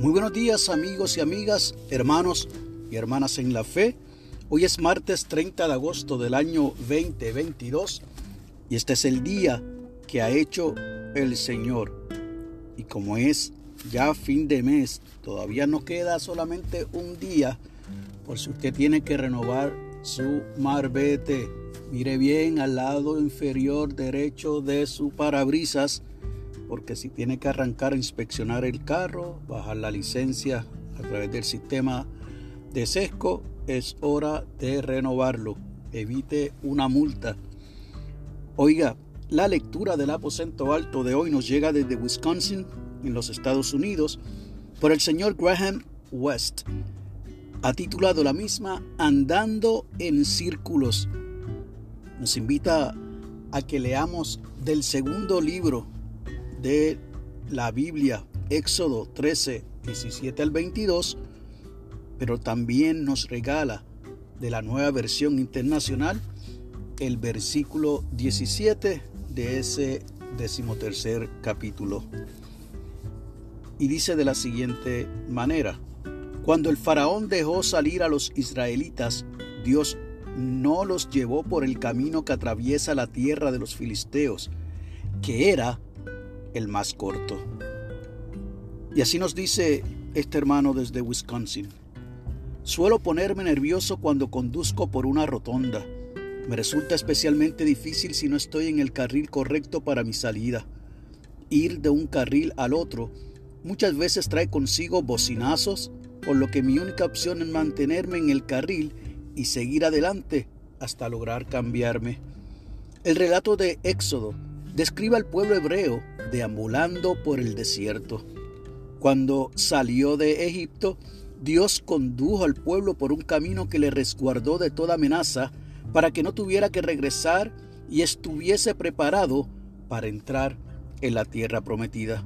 Buenos días amigos y amigas, hermanos y hermanas en la fe. Hoy es martes 30 de agosto del año 2022 y este es el día que ha hecho el Señor. Y como es ya fin de mes, todavía no queda solamente un día por si usted tiene que renovar su marbete. Mire bien al lado inferior derecho de su parabrisas porque si tiene que arrancar a inspeccionar el carro, bajar la licencia a través del sistema de sesco, es hora de renovarlo. Evite una multa. Oiga, la lectura del aposento alto de hoy nos llega desde Wisconsin, en los Estados Unidos, por el señor Graham West. Ha titulado la misma Andando en Círculos. Nos invita a que leamos del segundo libro de la Biblia, Éxodo 13, 17 al 22, pero también nos regala de la nueva versión internacional el versículo 17 de ese decimotercer capítulo. Y dice de la siguiente manera, cuando el faraón dejó salir a los israelitas, Dios no los llevó por el camino que atraviesa la tierra de los filisteos, que era el más corto. Y así nos dice este hermano desde Wisconsin. Suelo ponerme nervioso cuando conduzco por una rotonda. Me resulta especialmente difícil si no estoy en el carril correcto para mi salida. Ir de un carril al otro muchas veces trae consigo bocinazos, por lo que mi única opción es mantenerme en el carril y seguir adelante hasta lograr cambiarme. El relato de Éxodo describe al pueblo hebreo deambulando por el desierto. Cuando salió de Egipto, Dios condujo al pueblo por un camino que le resguardó de toda amenaza para que no tuviera que regresar y estuviese preparado para entrar en la tierra prometida.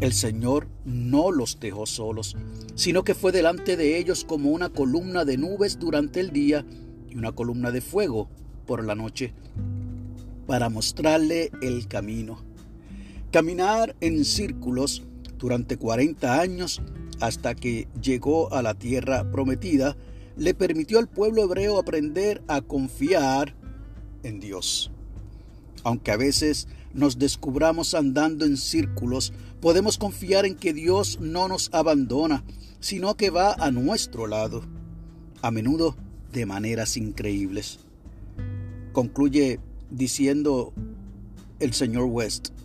El Señor no los dejó solos, sino que fue delante de ellos como una columna de nubes durante el día y una columna de fuego por la noche para mostrarle el camino. Caminar en círculos durante 40 años hasta que llegó a la tierra prometida le permitió al pueblo hebreo aprender a confiar en Dios. Aunque a veces nos descubramos andando en círculos, podemos confiar en que Dios no nos abandona, sino que va a nuestro lado, a menudo de maneras increíbles. Concluye diciendo el señor West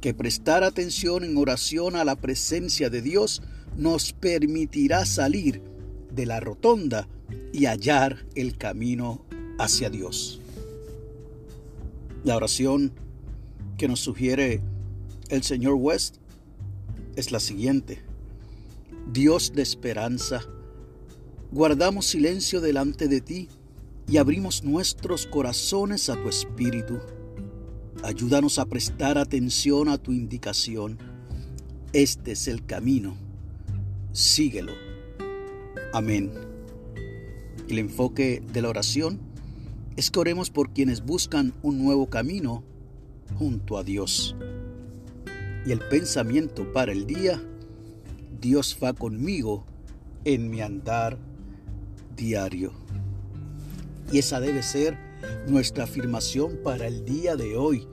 que prestar atención en oración a la presencia de Dios nos permitirá salir de la rotonda y hallar el camino hacia Dios. La oración que nos sugiere el señor West es la siguiente. Dios de esperanza, guardamos silencio delante de ti y abrimos nuestros corazones a tu espíritu. Ayúdanos a prestar atención a tu indicación. Este es el camino. Síguelo. Amén. El enfoque de la oración es que oremos por quienes buscan un nuevo camino junto a Dios. Y el pensamiento para el día, Dios va conmigo en mi andar diario. Y esa debe ser nuestra afirmación para el día de hoy.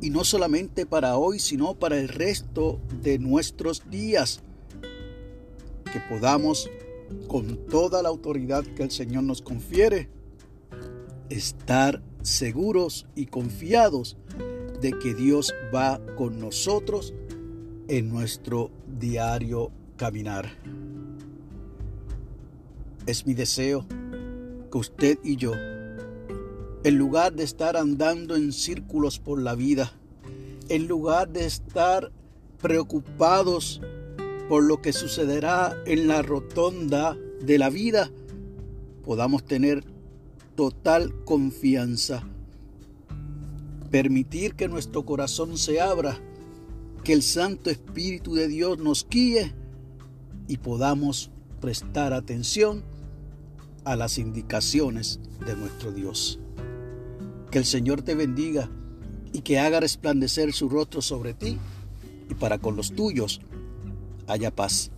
Y no solamente para hoy, sino para el resto de nuestros días. Que podamos, con toda la autoridad que el Señor nos confiere, estar seguros y confiados de que Dios va con nosotros en nuestro diario caminar. Es mi deseo que usted y yo, en lugar de estar andando en círculos por la vida, en lugar de estar preocupados por lo que sucederá en la rotonda de la vida, podamos tener total confianza. Permitir que nuestro corazón se abra, que el Santo Espíritu de Dios nos guíe y podamos prestar atención a las indicaciones de nuestro Dios. Que el Señor te bendiga y que haga resplandecer su rostro sobre ti y para con los tuyos haya paz.